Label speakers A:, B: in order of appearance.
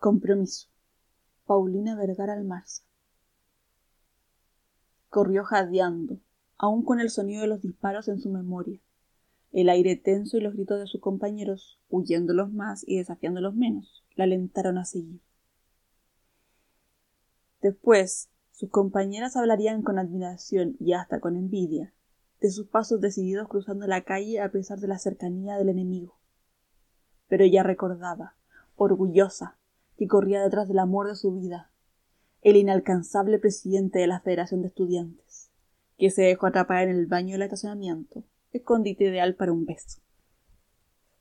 A: Compromiso. Paulina Vergara Almarza. Corrió jadeando, aún con el sonido de los disparos en su memoria, el aire tenso y los gritos de sus compañeros, huyéndolos más y desafiándolos menos, la alentaron a seguir. Después, sus compañeras hablarían con admiración y hasta con envidia de sus pasos decididos cruzando la calle a pesar de la cercanía del enemigo. Pero ella recordaba, orgullosa, que corría detrás del amor de su vida, el inalcanzable presidente de la Federación de Estudiantes, que se dejó atrapar en el baño del estacionamiento, escondite ideal para un beso.